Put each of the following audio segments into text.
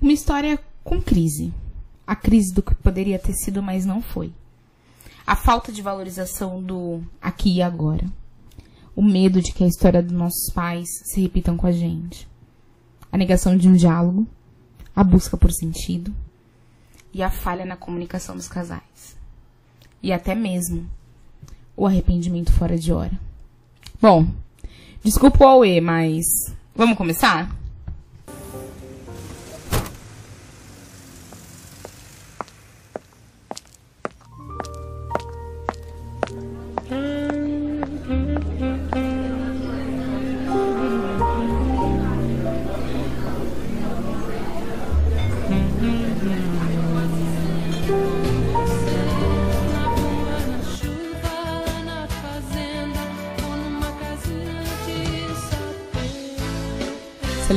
Uma história com crise. A crise do que poderia ter sido, mas não foi. A falta de valorização do aqui e agora. O medo de que a história dos nossos pais se repitam com a gente. A negação de um diálogo. A busca por sentido. E a falha na comunicação dos casais. E até mesmo o arrependimento fora de hora. Bom, desculpa o Aue, mas vamos começar?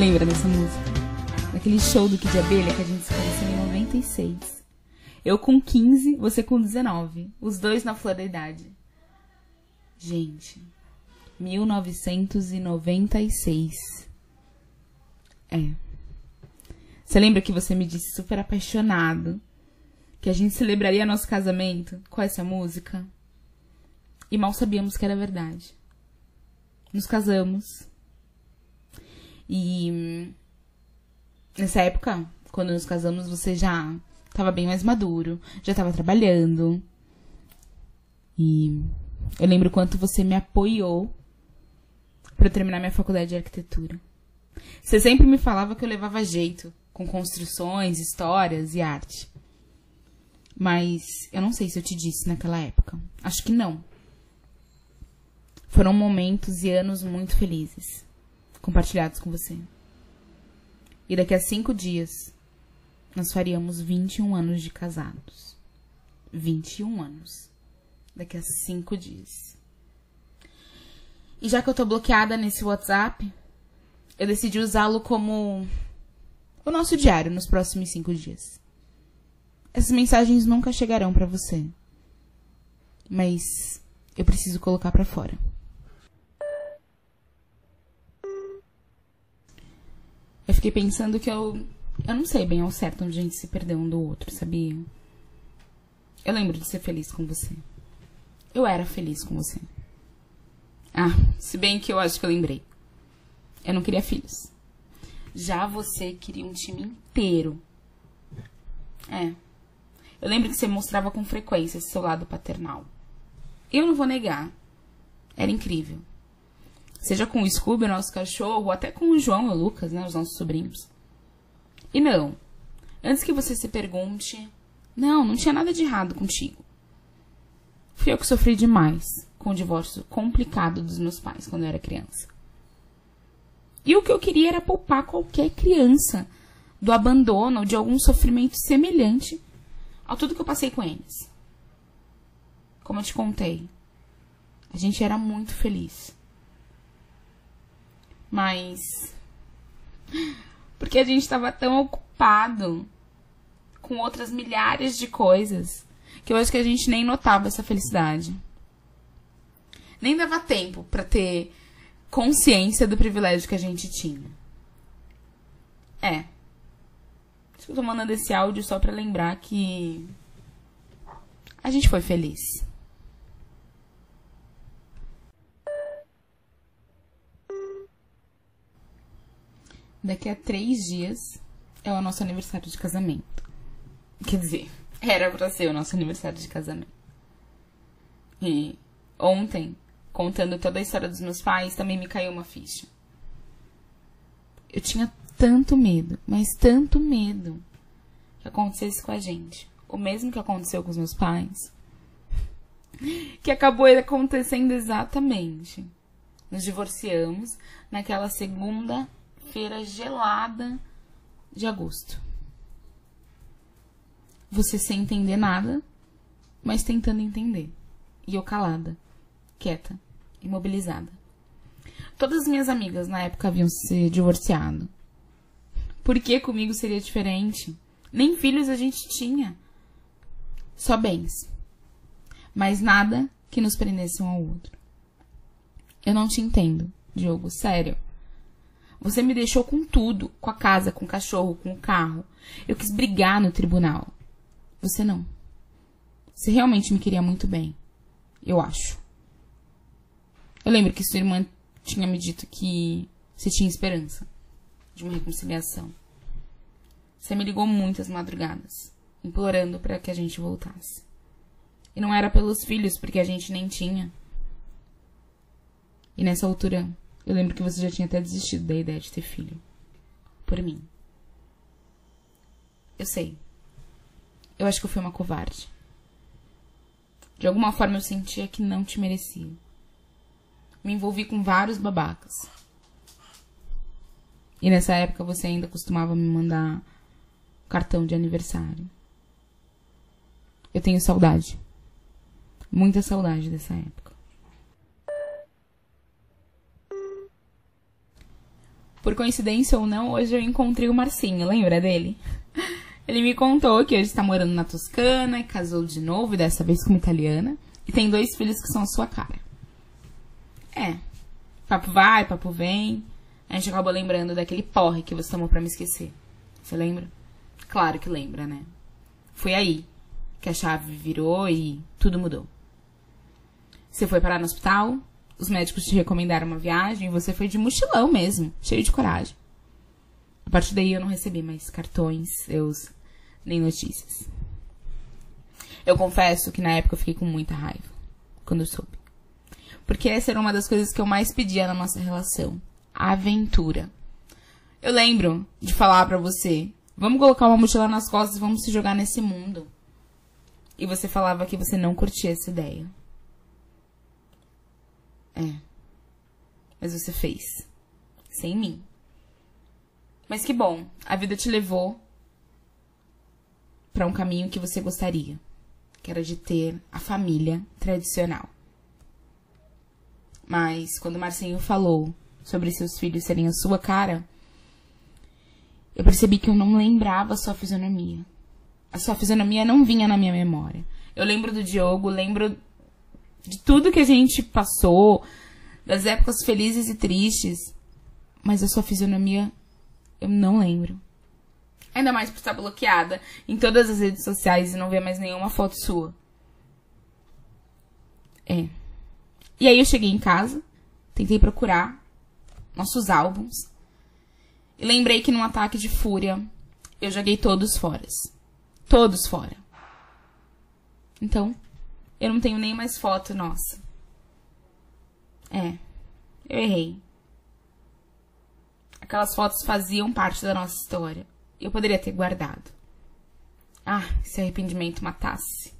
Lembra dessa música? Daquele show do Kid Abelha que a gente se conheceu em 96. Eu com 15, você com 19. Os dois na flor da idade. Gente, 1996. É. Você lembra que você me disse super apaixonado que a gente celebraria nosso casamento com essa música? E mal sabíamos que era verdade. Nos casamos. E nessa época, quando nos casamos, você já estava bem mais maduro, já estava trabalhando. E eu lembro quanto você me apoiou para terminar minha faculdade de arquitetura. Você sempre me falava que eu levava jeito com construções, histórias e arte. Mas eu não sei se eu te disse naquela época. Acho que não. Foram momentos e anos muito felizes compartilhados com você. E daqui a cinco dias, nós faríamos 21 anos de casados. 21 anos. Daqui a cinco dias. E já que eu tô bloqueada nesse WhatsApp, eu decidi usá-lo como o nosso diário nos próximos cinco dias. Essas mensagens nunca chegarão pra você. Mas eu preciso colocar pra fora. Eu fiquei pensando que eu. Eu não sei bem ao certo onde a gente se perdeu um do outro, sabia? Eu lembro de ser feliz com você. Eu era feliz com você. Ah, se bem que eu acho que eu lembrei. Eu não queria filhos. Já você queria um time inteiro. É. Eu lembro que você mostrava com frequência esse seu lado paternal. Eu não vou negar. Era incrível. Seja com o Scooby, o nosso cachorro, ou até com o João e o Lucas, né, os nossos sobrinhos. E não, antes que você se pergunte, não, não tinha nada de errado contigo. Fui eu que sofri demais com o divórcio complicado dos meus pais quando eu era criança. E o que eu queria era poupar qualquer criança do abandono ou de algum sofrimento semelhante a tudo que eu passei com eles. Como eu te contei, a gente era muito feliz. Mas. Porque a gente estava tão ocupado com outras milhares de coisas que eu acho que a gente nem notava essa felicidade. Nem dava tempo para ter consciência do privilégio que a gente tinha. É. Acho que eu tô mandando esse áudio só pra lembrar que. A gente foi feliz. Daqui a três dias é o nosso aniversário de casamento. Quer dizer, era pra ser o nosso aniversário de casamento. E ontem, contando toda a história dos meus pais, também me caiu uma ficha. Eu tinha tanto medo, mas tanto medo que acontecesse com a gente. O mesmo que aconteceu com os meus pais. Que acabou acontecendo exatamente. Nos divorciamos naquela segunda-feira gelada de agosto. Você sem entender nada, mas tentando entender. E eu calada, quieta, imobilizada. Todas as minhas amigas na época haviam se divorciado. Por que comigo seria diferente? Nem filhos a gente tinha. Só bens. Mas nada que nos prendesse um ao outro. Eu não te entendo, Diogo, sério. Você me deixou com tudo, com a casa, com o cachorro, com o carro. Eu quis brigar no tribunal. Você não. Você realmente me queria muito bem. Eu acho. Eu lembro que sua irmã tinha me dito que você tinha esperança de uma reconciliação. Você me ligou muitas madrugadas, implorando para que a gente voltasse. E não era pelos filhos, porque a gente nem tinha. E nessa altura, eu lembro que você já tinha até desistido da ideia de ter filho. Por mim. Eu sei. Eu acho que eu fui uma covarde. De alguma forma eu sentia que não te merecia. Me envolvi com vários babacas. E nessa época você ainda costumava me mandar cartão de aniversário. Eu tenho saudade. Muita saudade dessa época. Por coincidência ou não, hoje eu encontrei o Marcinho, lembra dele? Ele me contou que hoje está morando na Toscana, casou de novo, dessa vez com uma italiana, e tem dois filhos que são a sua cara. É. Papo vai, papo vem. A gente acabou lembrando daquele porre que você tomou pra me esquecer. Você lembra? Claro que lembra, né? Foi aí que a chave virou e tudo mudou. Você foi parar no hospital, os médicos te recomendaram uma viagem e você foi de mochilão mesmo, cheio de coragem. A partir daí eu não recebi mais cartões, seus, nem notícias. Eu confesso que na época eu fiquei com muita raiva, quando eu soube. Porque essa era uma das coisas que eu mais pedia na nossa relação. A aventura. Eu lembro de falar pra você, vamos colocar uma mochila nas costas e vamos se jogar nesse mundo. E você falava que você não curtia essa ideia. É. Mas você fez. Sem mim. Mas que bom, a vida te levou para um caminho que você gostaria, que era de ter a família tradicional. Mas quando o Marcinho falou sobre seus filhos serem a sua cara, eu percebi que eu não lembrava a sua fisionomia. A sua fisionomia não vinha na minha memória. Eu lembro do Diogo, lembro de tudo que a gente passou, das épocas felizes e tristes, mas a sua fisionomia eu não lembro. Ainda mais por estar bloqueada em todas as redes sociais e não ver mais nenhuma foto sua. É. E aí eu cheguei em casa, tentei procurar nossos álbuns e lembrei que num ataque de fúria eu joguei todos fora. Todos fora. Então, eu não tenho nem mais foto nossa. É, eu errei. Aquelas fotos faziam parte da nossa história. Eu poderia ter guardado. Ah, se arrependimento matasse.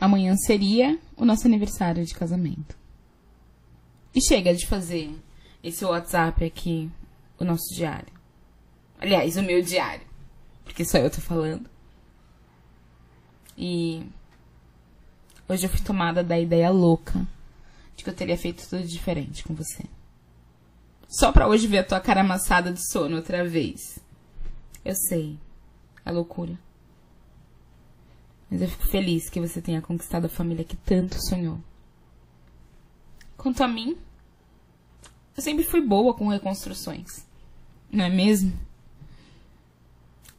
Amanhã seria o nosso aniversário de casamento. E chega de fazer esse WhatsApp aqui, o nosso diário. Aliás, o meu diário. Porque só eu tô falando. E hoje eu fui tomada da ideia louca de que eu teria feito tudo diferente com você. Só pra hoje ver a tua cara amassada de sono outra vez. Eu sei. É loucura. Mas eu fico feliz que você tenha conquistado a família que tanto sonhou. Quanto a mim, eu sempre fui boa com reconstruções. Não é mesmo?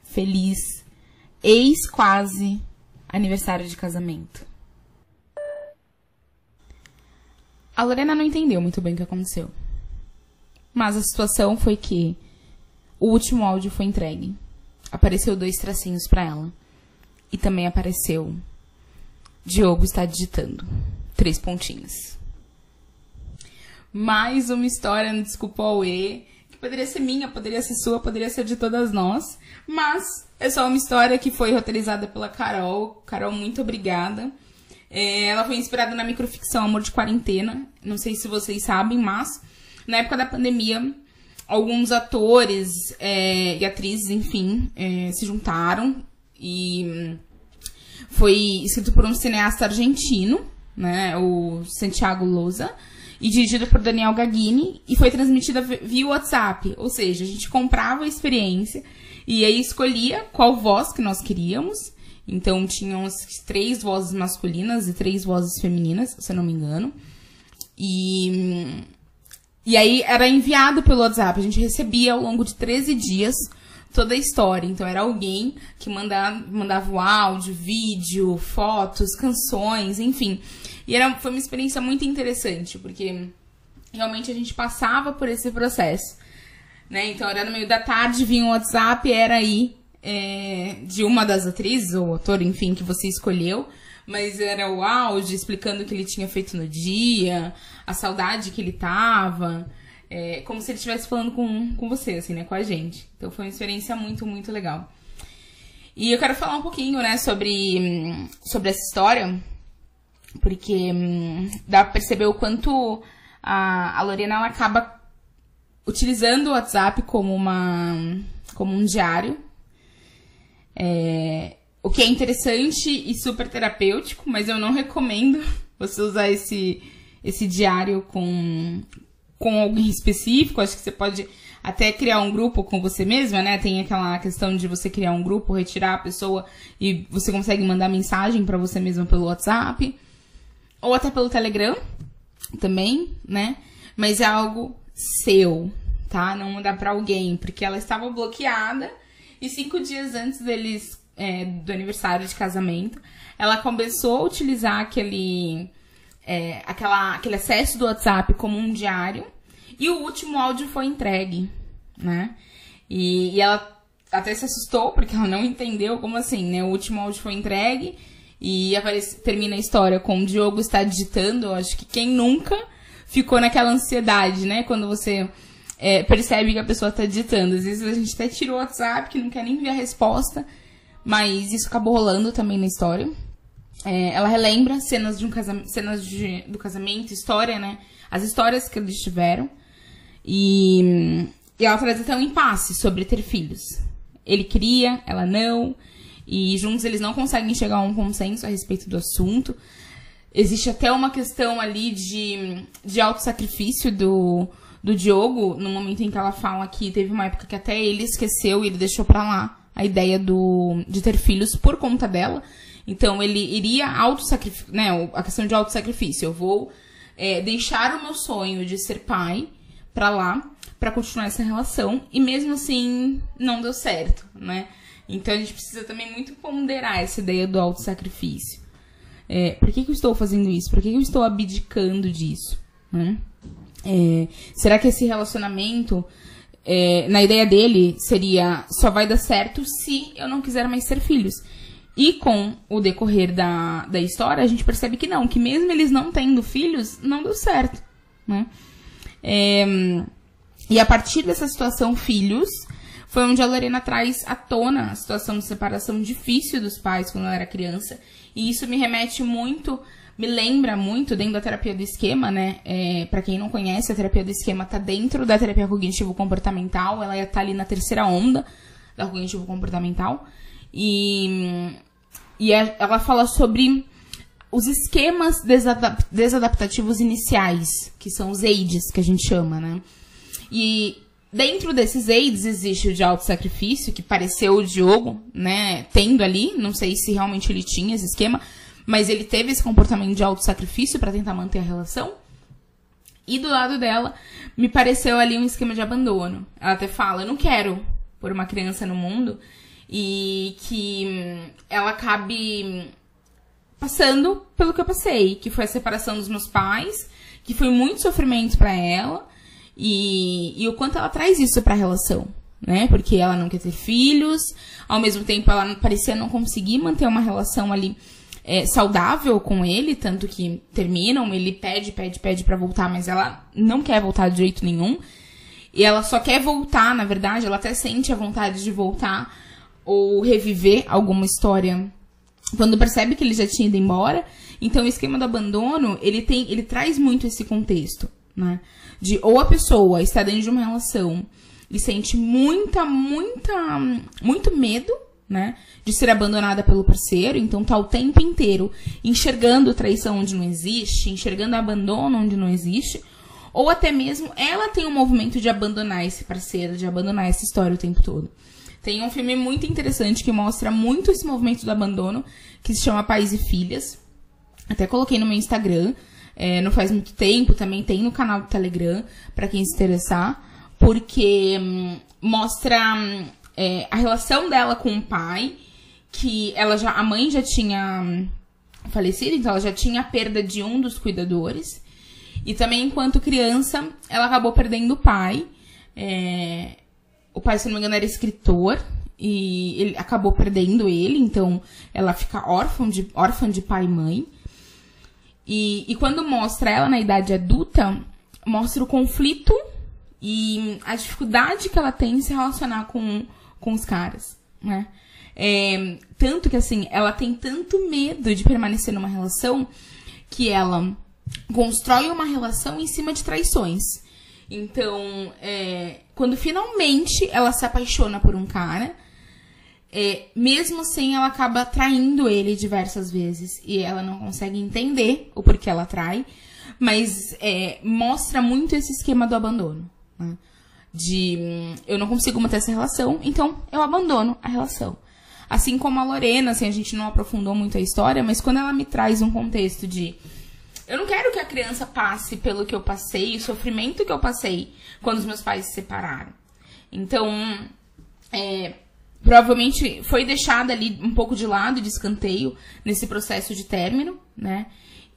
Feliz. Ex quase aniversário de casamento. A Lorena não entendeu muito bem o que aconteceu. Mas a situação foi que o último áudio foi entregue. Apareceu dois tracinhos para ela. E também apareceu Diogo está digitando. Três pontinhos. Mais uma história no Desculpa ao E, poderia ser minha, poderia ser sua, poderia ser de todas nós. Mas é só uma história que foi roteirizada pela Carol. Carol, muito obrigada. É, ela foi inspirada na microficção Amor de Quarentena. Não sei se vocês sabem, mas na época da pandemia, alguns atores é, e atrizes, enfim, é, se juntaram e hum, foi escrito por um cineasta argentino, né, o Santiago Lousa, e dirigido por Daniel Gagini, e foi transmitida vi- via WhatsApp, ou seja, a gente comprava a experiência e aí escolhia qual voz que nós queríamos. Então tinham as três vozes masculinas e três vozes femininas, se eu não me engano. E, e aí era enviado pelo WhatsApp. A gente recebia ao longo de 13 dias toda a história. Então era alguém que mandava, mandava o áudio, vídeo, fotos, canções, enfim. E era, foi uma experiência muito interessante, porque realmente a gente passava por esse processo. Né? Então era no meio da tarde, vinha o WhatsApp, era aí é, de uma das atrizes, ou ator, enfim, que você escolheu. Mas era o áudio explicando o que ele tinha feito no dia, a saudade que ele tava. É, como se ele estivesse falando com, com você, assim, né? Com a gente. Então foi uma experiência muito, muito legal. E eu quero falar um pouquinho, né, sobre, sobre essa história. Porque hum, dá pra perceber o quanto a, a Lorena ela acaba utilizando o WhatsApp como uma como um diário. É, o que é interessante e super terapêutico, mas eu não recomendo você usar esse, esse diário com, com alguém específico. Acho que você pode até criar um grupo com você mesma, né? Tem aquela questão de você criar um grupo, retirar a pessoa e você consegue mandar mensagem para você mesma pelo WhatsApp. Ou até pelo Telegram também, né? Mas é algo seu, tá? Não mandar pra alguém, porque ela estava bloqueada e cinco dias antes deles é, do aniversário de casamento, ela começou a utilizar aquele é, aquela, aquele acesso do WhatsApp como um diário e o último áudio foi entregue, né? E, e ela até se assustou porque ela não entendeu como assim, né? O último áudio foi entregue e aparece, termina a história com o Diogo está digitando. Acho que quem nunca ficou naquela ansiedade, né? Quando você é, percebe que a pessoa está digitando. Às vezes a gente até tirou o WhatsApp, que não quer nem ver a resposta, mas isso acabou rolando também na história. É, ela relembra cenas, de um casamento, cenas de, do casamento, história, né? As histórias que eles tiveram. E, e ela traz até um impasse sobre ter filhos. Ele queria, ela não. E juntos eles não conseguem chegar a um consenso a respeito do assunto. Existe até uma questão ali de, de autossacrifício do, do Diogo, no momento em que ela fala que teve uma época que até ele esqueceu e ele deixou pra lá a ideia do, de ter filhos por conta dela. Então ele iria autossacrificar, né? A questão de autossacrifício. Eu vou é, deixar o meu sonho de ser pai pra lá pra continuar essa relação. E mesmo assim, não deu certo, né? Então a gente precisa também muito ponderar essa ideia do autossacrifício. É, por que, que eu estou fazendo isso? Por que, que eu estou abdicando disso? Né? É, será que esse relacionamento, é, na ideia dele, seria só vai dar certo se eu não quiser mais ter filhos? E com o decorrer da, da história, a gente percebe que não, que mesmo eles não tendo filhos, não deu certo. Né? É, e a partir dessa situação, filhos, foi onde a Lorena traz à tona a situação de separação difícil dos pais quando ela era criança. E isso me remete muito, me lembra muito dentro da terapia do esquema, né? É, para quem não conhece, a terapia do esquema tá dentro da terapia cognitivo-comportamental. Ela tá ali na terceira onda da cognitivo-comportamental. E, e é- ela fala sobre os esquemas desadap- desadaptativos iniciais, que são os AIDS, que a gente chama, né? E dentro desses AIDS existe o de autossacrifício, que pareceu o Diogo, né, tendo ali, não sei se realmente ele tinha esse esquema, mas ele teve esse comportamento de autossacrifício para tentar manter a relação. E do lado dela, me pareceu ali um esquema de abandono. Ela até fala, eu não quero pôr uma criança no mundo e que hum, ela acabe hum, passando pelo que eu passei, que foi a separação dos meus pais, que foi muito sofrimento pra ela e, e o quanto ela traz isso pra relação, né? Porque ela não quer ter filhos, ao mesmo tempo ela parecia não conseguir manter uma relação ali é, saudável com ele, tanto que terminam, ele pede, pede, pede pra voltar, mas ela não quer voltar de jeito nenhum. E ela só quer voltar, na verdade, ela até sente a vontade de voltar ou reviver alguma história quando percebe que ele já tinha ido embora. Então o esquema do abandono, ele tem, ele traz muito esse contexto, né? De ou a pessoa está dentro de uma relação e sente muita, muita, muito medo, né? De ser abandonada pelo parceiro, então tá o tempo inteiro enxergando traição onde não existe, enxergando abandono onde não existe, ou até mesmo ela tem um movimento de abandonar esse parceiro, de abandonar essa história o tempo todo. Tem um filme muito interessante que mostra muito esse movimento do abandono, que se chama Pais e Filhas. Até coloquei no meu Instagram. É, não faz muito tempo, também tem no canal do Telegram, pra quem se interessar, porque hum, mostra hum, é, a relação dela com o pai, que ela já, a mãe já tinha hum, falecido, então ela já tinha a perda de um dos cuidadores. E também, enquanto criança, ela acabou perdendo o pai. É, o pai, se não me engano, era escritor. E ele acabou perdendo ele, então ela fica órfã de, órfã de pai e mãe. E, e quando mostra ela na idade adulta, mostra o conflito e a dificuldade que ela tem em se relacionar com, com os caras, né? É, tanto que, assim, ela tem tanto medo de permanecer numa relação que ela constrói uma relação em cima de traições. Então, é, quando finalmente ela se apaixona por um cara, é, mesmo assim ela acaba traindo ele diversas vezes. E ela não consegue entender o porquê ela trai, mas é, mostra muito esse esquema do abandono. né? De hum, eu não consigo manter essa relação, então eu abandono a relação. Assim como a Lorena, assim, a gente não aprofundou muito a história, mas quando ela me traz um contexto de eu não quero que a criança passe pelo que eu passei, o sofrimento que eu passei quando os meus pais se separaram. Então, é, provavelmente foi deixada ali um pouco de lado, de escanteio, nesse processo de término, né?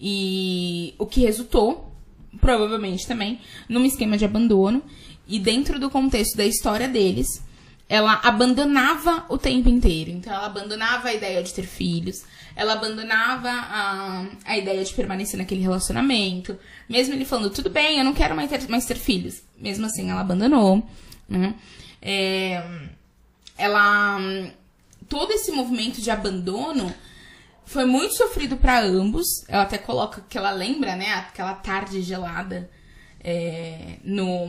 E o que resultou, provavelmente também, num esquema de abandono. E dentro do contexto da história deles, ela abandonava o tempo inteiro. Então, ela abandonava a ideia de ter filhos, ela abandonava a, a ideia de permanecer naquele relacionamento. Mesmo ele falando, tudo bem, eu não quero mais ter, mais ter filhos. Mesmo assim, ela abandonou. Né? É, ela. Todo esse movimento de abandono foi muito sofrido para ambos. Ela até coloca que ela lembra, né? Aquela tarde gelada é, no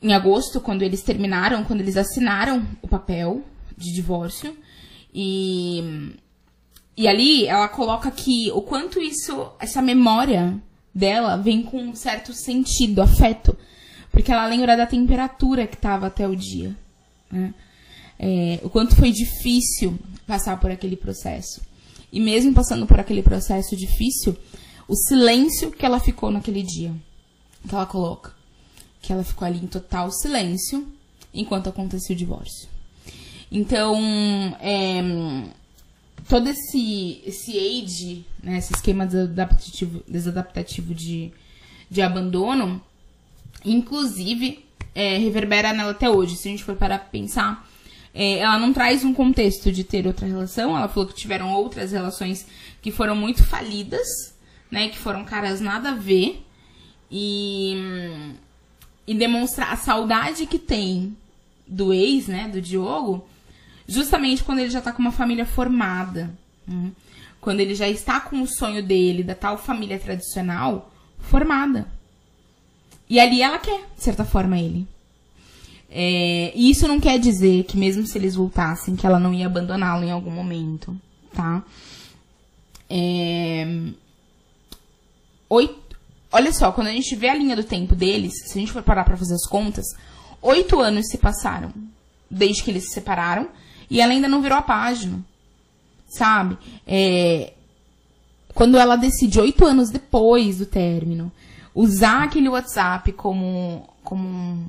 em agosto, quando eles terminaram, quando eles assinaram o papel de divórcio. E, e ali ela coloca que o quanto isso, essa memória dela vem com um certo sentido, afeto. Porque ela lembra da temperatura que estava até o dia. Né? É, o quanto foi difícil passar por aquele processo. E mesmo passando por aquele processo difícil, o silêncio que ela ficou naquele dia. Que ela coloca que ela ficou ali em total silêncio enquanto acontecia o divórcio. Então, é, todo esse, esse age, né, esse esquema desadaptativo, desadaptativo de, de abandono, inclusive, é, reverbera nela até hoje. Se a gente for parar pra pensar, é, ela não traz um contexto de ter outra relação. Ela falou que tiveram outras relações que foram muito falidas, né, que foram caras nada a ver. E e demonstrar a saudade que tem do ex, né, do Diogo, justamente quando ele já tá com uma família formada. né? Quando ele já está com o sonho dele, da tal família tradicional, formada. E ali ela quer, de certa forma, ele. É, e isso não quer dizer que mesmo se eles voltassem, que ela não ia abandoná-lo em algum momento, tá? É, oito, olha só, quando a gente vê a linha do tempo deles, se a gente for parar pra fazer as contas, oito anos se passaram desde que eles se separaram e ela ainda não virou a página, sabe? É, quando ela decide oito anos depois do término usar aquele WhatsApp como, como um,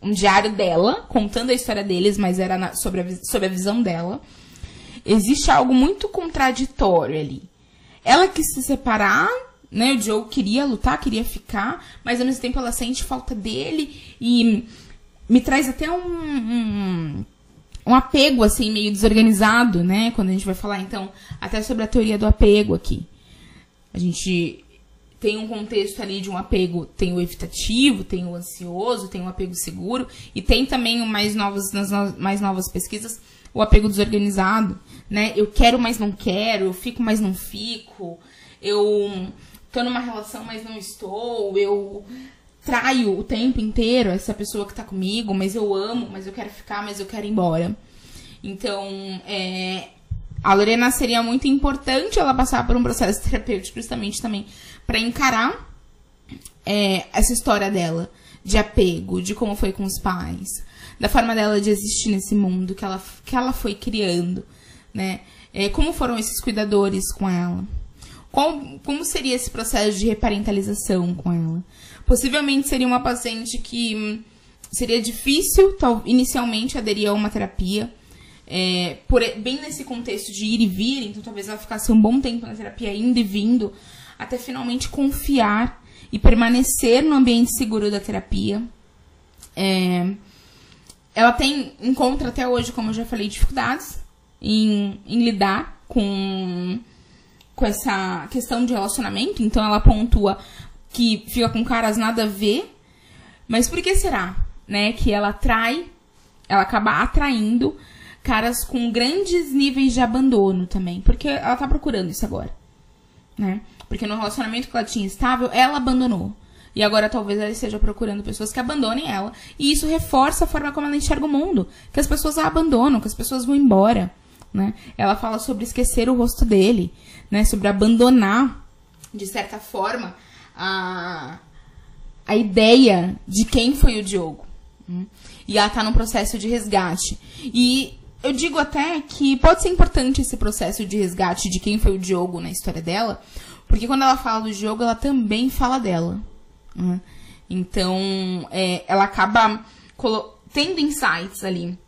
um diário dela, contando a história deles, mas era na- sobre, a, sobre a visão dela, existe algo muito contraditório ali. Ela quis se separar, né? O Joe queria lutar, queria ficar, mas ao mesmo tempo ela sente falta dele e me traz até um, um, um apego, assim, meio desorganizado, né? Quando a gente vai falar, então, até sobre a teoria do apego aqui. A gente tem um contexto ali de um apego, tem o evitativo, tem o ansioso, tem o apego seguro, e tem também o mais novas, nas no- mais novas pesquisas, o apego desorganizado, né? Eu quero, mas não quero, eu fico, mas não fico, eu tô numa relação, mas não estou, eu traio o tempo inteiro essa pessoa que tá comigo, mas eu amo, mas eu quero ficar, mas eu quero ir embora. Então, é, a Lorena seria muito importante ela passar por um processo terapêutico justamente também para encarar é, essa história dela de apego, de como foi com os pais, da forma dela de existir nesse mundo que ela, que ela foi criando, né? É, como foram esses cuidadores com ela? qual, como seria esse processo de reparentalização com ela? Possivelmente seria uma paciente que hum, seria difícil, tal, inicialmente, aderir a uma terapia. É, por, bem nesse contexto de ir e vir, então talvez ela ficasse um bom tempo na terapia, indo e vindo, até finalmente confiar e permanecer no ambiente seguro da terapia. É, ela tem, encontra até hoje, como eu já falei, dificuldades em, em lidar com, com essa questão de relacionamento. Então ela pontua que fica com caras nada a ver. Mas por que será? Né? Que ela atrai, ela acaba atraindo caras com grandes níveis de abandono também. Porque ela tá procurando isso agora. Né? Porque no relacionamento que ela tinha estável, ela abandonou. E agora talvez ela esteja procurando pessoas que abandonem ela. E isso reforça a forma como ela enxerga o mundo. Que as pessoas a abandonam, que as pessoas vão embora. Né? Ela fala sobre esquecer o rosto dele. Né? Sobre abandonar, de certa forma, a, a ideia de quem foi o Diogo. Hum? E ela tá num processo de resgate. E eu digo até que pode ser importante esse processo de resgate de quem foi o Diogo na história dela, porque quando ela fala do Diogo, ela também fala dela. né? Então, é, ela acaba tendo insights ali.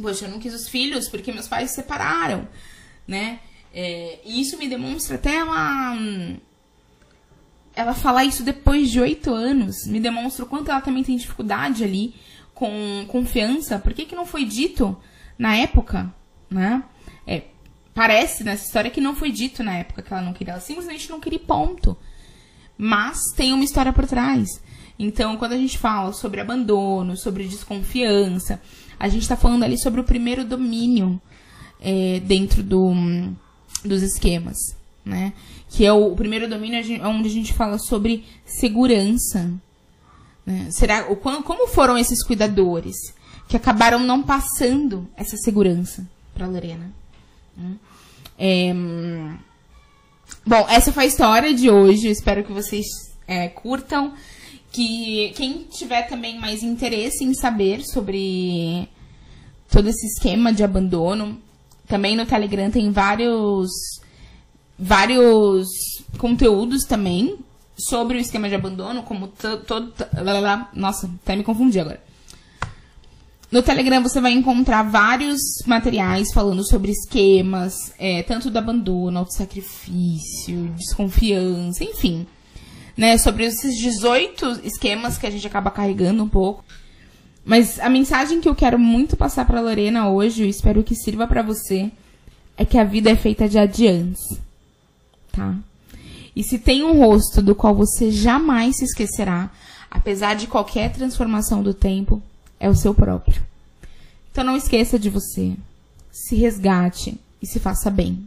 Poxa, eu não quis os filhos porque meus pais se separaram, né? É, e isso me demonstra até ela. Ela falar isso depois de oito anos. Me demonstra o quanto ela também tem dificuldade ali com confiança. Por que, que não foi dito na época, né? É, parece nessa história que não foi dito na época que ela não queria. Ela simplesmente não queria ponto. Mas tem uma história por trás. Então, quando a gente fala sobre abandono, sobre desconfiança, a gente tá falando ali sobre o primeiro domínio é, dentro do, dos esquemas, né? Que é o, o primeiro domínio é onde a gente fala sobre segurança. né? Será, o, como foram esses cuidadores que acabaram não passando essa segurança para Lorena? né? É, hum, Bom, essa foi a história de hoje. Espero que vocês é, curtam. Que quem tiver também mais interesse em saber sobre todo esse esquema de abandono, também no Telegram tem vários vários conteúdos também sobre o esquema de abandono, como to- todo. Nossa, até me confundi agora. No Telegram você vai encontrar vários materiais falando sobre esquemas, é, tanto do abandono, autossacrifício, desconfiança, enfim. Né, sobre esses 18 esquemas que a gente acaba carregando um pouco. Mas a mensagem que eu quero muito passar pra Lorena hoje, eu espero que sirva pra você, é que a vida é feita de adiantes. Tá? E se tem um rosto do qual você jamais se esquecerá, apesar de qualquer transformação do tempo, é o seu próprio. Então não esqueça de você. Se resgate e se faça bem.